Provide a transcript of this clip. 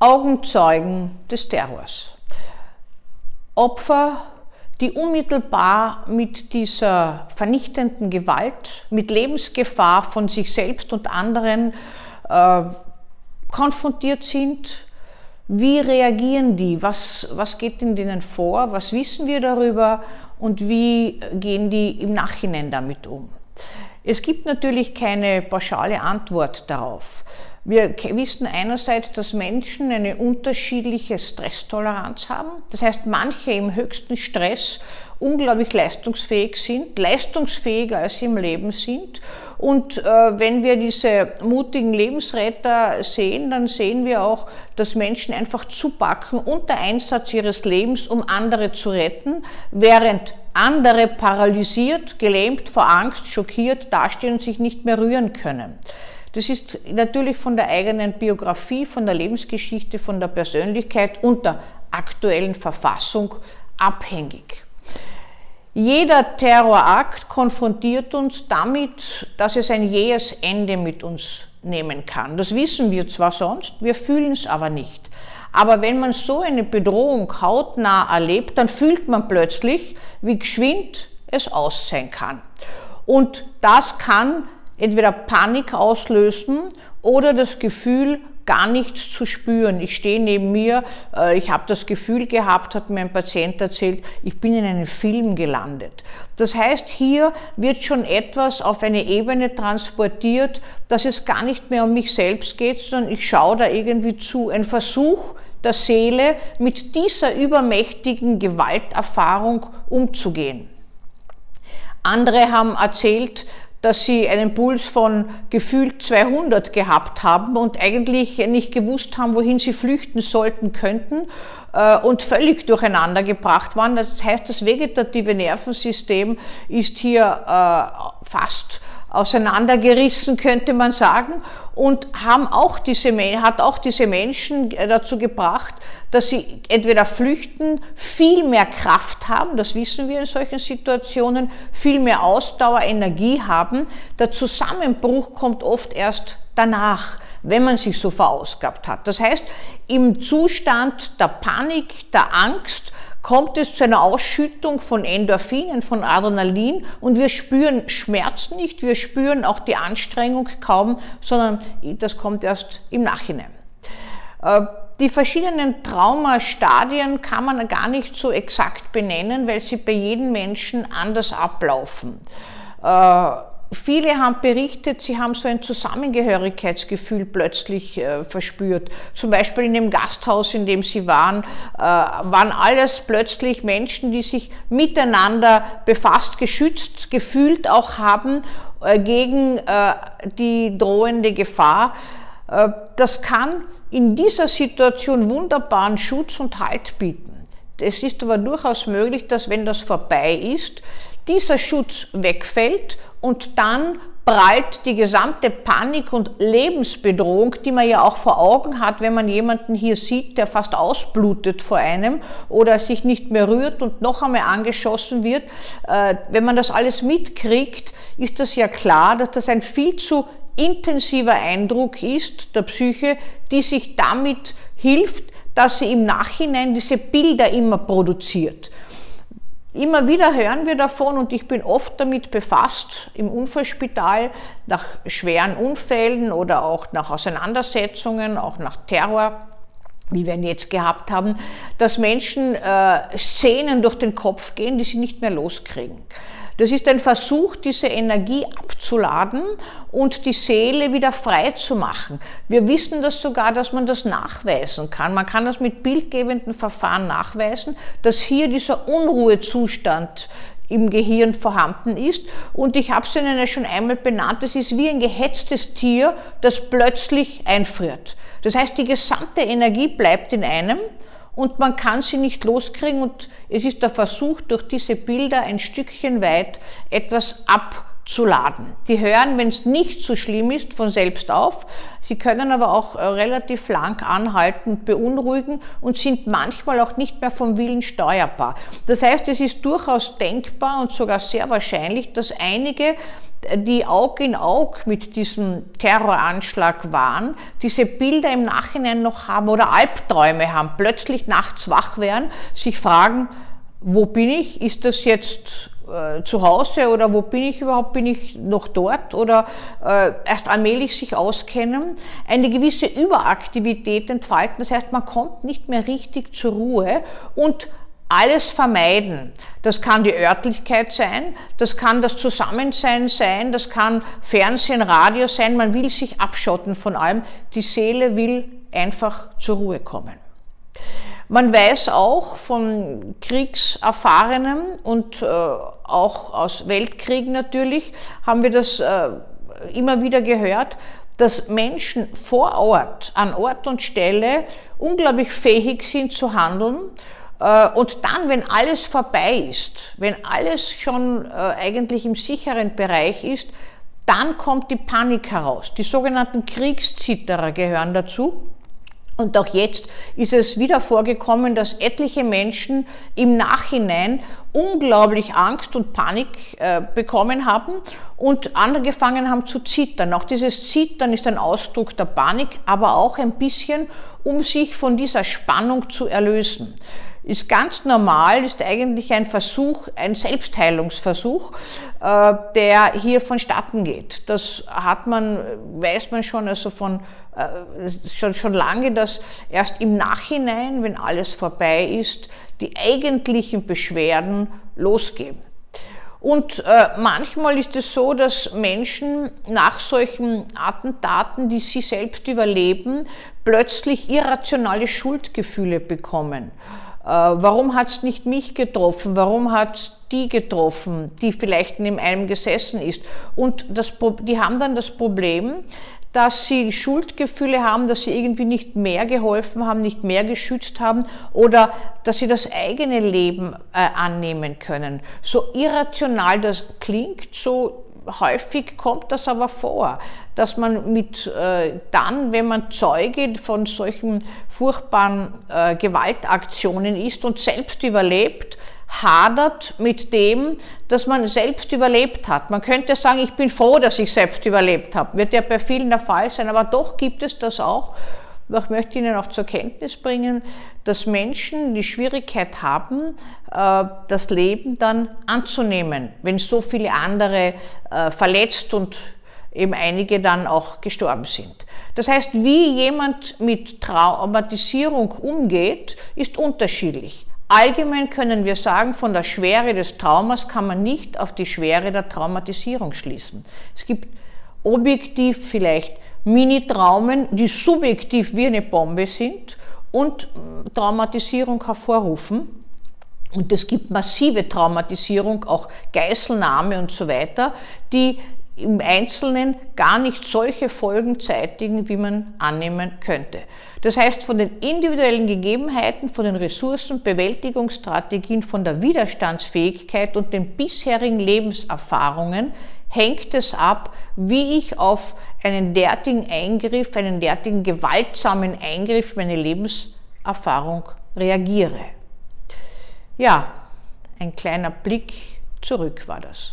Augenzeugen des Terrors. Opfer, die unmittelbar mit dieser vernichtenden Gewalt, mit Lebensgefahr von sich selbst und anderen äh, konfrontiert sind. Wie reagieren die? Was, was geht in denen vor? Was wissen wir darüber? Und wie gehen die im Nachhinein damit um? Es gibt natürlich keine pauschale Antwort darauf. Wir wissen einerseits, dass Menschen eine unterschiedliche Stresstoleranz haben. Das heißt, manche im höchsten Stress unglaublich leistungsfähig sind, leistungsfähiger als sie im Leben sind. Und äh, wenn wir diese mutigen Lebensretter sehen, dann sehen wir auch, dass Menschen einfach zupacken unter Einsatz ihres Lebens, um andere zu retten, während andere paralysiert, gelähmt, vor Angst, schockiert dastehen und sich nicht mehr rühren können. Das ist natürlich von der eigenen Biografie, von der Lebensgeschichte, von der Persönlichkeit und der aktuellen Verfassung abhängig. Jeder Terrorakt konfrontiert uns damit, dass es ein jähes Ende mit uns nehmen kann. Das wissen wir zwar sonst, wir fühlen es aber nicht. Aber wenn man so eine Bedrohung hautnah erlebt, dann fühlt man plötzlich, wie geschwind es aus sein kann. Und das kann entweder Panik auslösen oder das Gefühl, gar nichts zu spüren. Ich stehe neben mir, äh, ich habe das Gefühl gehabt, hat mir ein Patient erzählt, ich bin in einem Film gelandet. Das heißt, hier wird schon etwas auf eine Ebene transportiert, dass es gar nicht mehr um mich selbst geht, sondern ich schaue da irgendwie zu. Ein Versuch der Seele, mit dieser übermächtigen Gewalterfahrung umzugehen. Andere haben erzählt, dass sie einen Puls von gefühlt 200 gehabt haben und eigentlich nicht gewusst haben, wohin sie flüchten sollten könnten äh, und völlig durcheinander gebracht waren. Das heißt, das vegetative Nervensystem ist hier äh, fast auseinandergerissen, könnte man sagen, und haben auch diese, hat auch diese Menschen dazu gebracht, dass sie entweder flüchten, viel mehr Kraft haben, das wissen wir in solchen Situationen, viel mehr Ausdauer, Energie haben. Der Zusammenbruch kommt oft erst danach, wenn man sich so verausgabt hat. Das heißt, im Zustand der Panik, der Angst, kommt es zu einer Ausschüttung von Endorphinen, von Adrenalin und wir spüren Schmerz nicht, wir spüren auch die Anstrengung kaum, sondern das kommt erst im Nachhinein. Äh, die verschiedenen Traumastadien kann man gar nicht so exakt benennen, weil sie bei jedem Menschen anders ablaufen. Viele haben berichtet, sie haben so ein Zusammengehörigkeitsgefühl plötzlich äh, verspürt. Zum Beispiel in dem Gasthaus, in dem sie waren, äh, waren alles plötzlich Menschen, die sich miteinander befasst, geschützt, gefühlt auch haben äh, gegen äh, die drohende Gefahr. Äh, das kann in dieser Situation wunderbaren Schutz und Halt bieten. Es ist aber durchaus möglich, dass wenn das vorbei ist, dieser Schutz wegfällt und dann prallt die gesamte Panik und Lebensbedrohung, die man ja auch vor Augen hat, wenn man jemanden hier sieht, der fast ausblutet vor einem oder sich nicht mehr rührt und noch einmal angeschossen wird. Äh, wenn man das alles mitkriegt, ist das ja klar, dass das ein viel zu intensiver Eindruck ist der Psyche, die sich damit hilft, dass sie im Nachhinein diese Bilder immer produziert. Immer wieder hören wir davon und ich bin oft damit befasst im Unfallspital nach schweren Unfällen oder auch nach Auseinandersetzungen, auch nach Terror wie wir ihn jetzt gehabt haben, dass Menschen äh, Szenen durch den Kopf gehen, die sie nicht mehr loskriegen. Das ist ein Versuch, diese Energie abzuladen und die Seele wieder frei zu machen. Wir wissen das sogar, dass man das nachweisen kann. Man kann das mit bildgebenden Verfahren nachweisen, dass hier dieser Unruhezustand im Gehirn vorhanden ist. Und ich habe es Ihnen ja schon einmal benannt, es ist wie ein gehetztes Tier, das plötzlich einfriert. Das heißt, die gesamte Energie bleibt in einem und man kann sie nicht loskriegen und es ist der Versuch, durch diese Bilder ein Stückchen weit etwas abzuladen. Die hören, wenn es nicht so schlimm ist, von selbst auf. Sie können aber auch äh, relativ lang anhalten beunruhigen und sind manchmal auch nicht mehr vom Willen steuerbar. Das heißt, es ist durchaus denkbar und sogar sehr wahrscheinlich, dass einige die Aug in Aug mit diesem Terroranschlag waren, diese Bilder im Nachhinein noch haben oder Albträume haben, plötzlich nachts wach werden, sich fragen, wo bin ich? Ist das jetzt äh, zu Hause oder wo bin ich überhaupt? Bin ich noch dort oder äh, erst allmählich sich auskennen? Eine gewisse Überaktivität entfalten, das heißt, man kommt nicht mehr richtig zur Ruhe und alles vermeiden. Das kann die Örtlichkeit sein, das kann das Zusammensein sein, das kann Fernsehen, Radio sein. Man will sich abschotten von allem. Die Seele will einfach zur Ruhe kommen. Man weiß auch von Kriegserfahrenen und äh, auch aus Weltkriegen natürlich, haben wir das äh, immer wieder gehört, dass Menschen vor Ort, an Ort und Stelle unglaublich fähig sind zu handeln und dann, wenn alles vorbei ist, wenn alles schon äh, eigentlich im sicheren Bereich ist, dann kommt die Panik heraus. Die sogenannten Kriegszitterer gehören dazu. Und auch jetzt ist es wieder vorgekommen, dass etliche Menschen im Nachhinein unglaublich Angst und Panik äh, bekommen haben und angefangen haben zu zittern. Auch dieses Zittern ist ein Ausdruck der Panik, aber auch ein bisschen, um sich von dieser Spannung zu erlösen ist ganz normal, ist eigentlich ein Versuch, ein Selbstheilungsversuch, äh, der hier vonstatten geht. Das hat man, weiß man schon, also von äh, schon, schon lange, dass erst im Nachhinein, wenn alles vorbei ist, die eigentlichen Beschwerden losgehen. Und äh, manchmal ist es so, dass Menschen nach solchen Attentaten, die sie selbst überleben, plötzlich irrationale Schuldgefühle bekommen. Äh, warum hat es nicht mich getroffen? Warum hat es die getroffen, die vielleicht neben einem gesessen ist? Und das, die haben dann das Problem, dass sie Schuldgefühle haben, dass sie irgendwie nicht mehr geholfen haben, nicht mehr geschützt haben oder dass sie das eigene Leben äh, annehmen können. So irrational das klingt, so häufig kommt das aber vor, dass man mit äh, dann, wenn man Zeuge von solchen furchtbaren äh, Gewaltaktionen ist und selbst überlebt, hadert mit dem, dass man selbst überlebt hat. Man könnte sagen, ich bin froh, dass ich selbst überlebt habe. Wird ja bei vielen der Fall sein, aber doch gibt es das auch. Ich möchte Ihnen auch zur Kenntnis bringen, dass Menschen die Schwierigkeit haben, äh, das Leben dann anzunehmen, wenn so viele andere äh, verletzt und eben einige dann auch gestorben sind. Das heißt, wie jemand mit Traumatisierung umgeht, ist unterschiedlich. Allgemein können wir sagen, von der Schwere des Traumas kann man nicht auf die Schwere der Traumatisierung schließen. Es gibt objektiv vielleicht Mini-Traumen, die subjektiv wie eine Bombe sind und Traumatisierung hervorrufen. Und es gibt massive Traumatisierung, auch Geiselnahme und so weiter, die im Einzelnen gar nicht solche Folgen zeitigen, wie man annehmen könnte. Das heißt, von den individuellen Gegebenheiten, von den Ressourcen, Bewältigungsstrategien, von der Widerstandsfähigkeit und den bisherigen Lebenserfahrungen hängt es ab, wie ich auf einen derartigen Eingriff, einen derartigen gewaltsamen Eingriff, meine Lebenserfahrung reagiere. Ja, ein kleiner Blick zurück war das.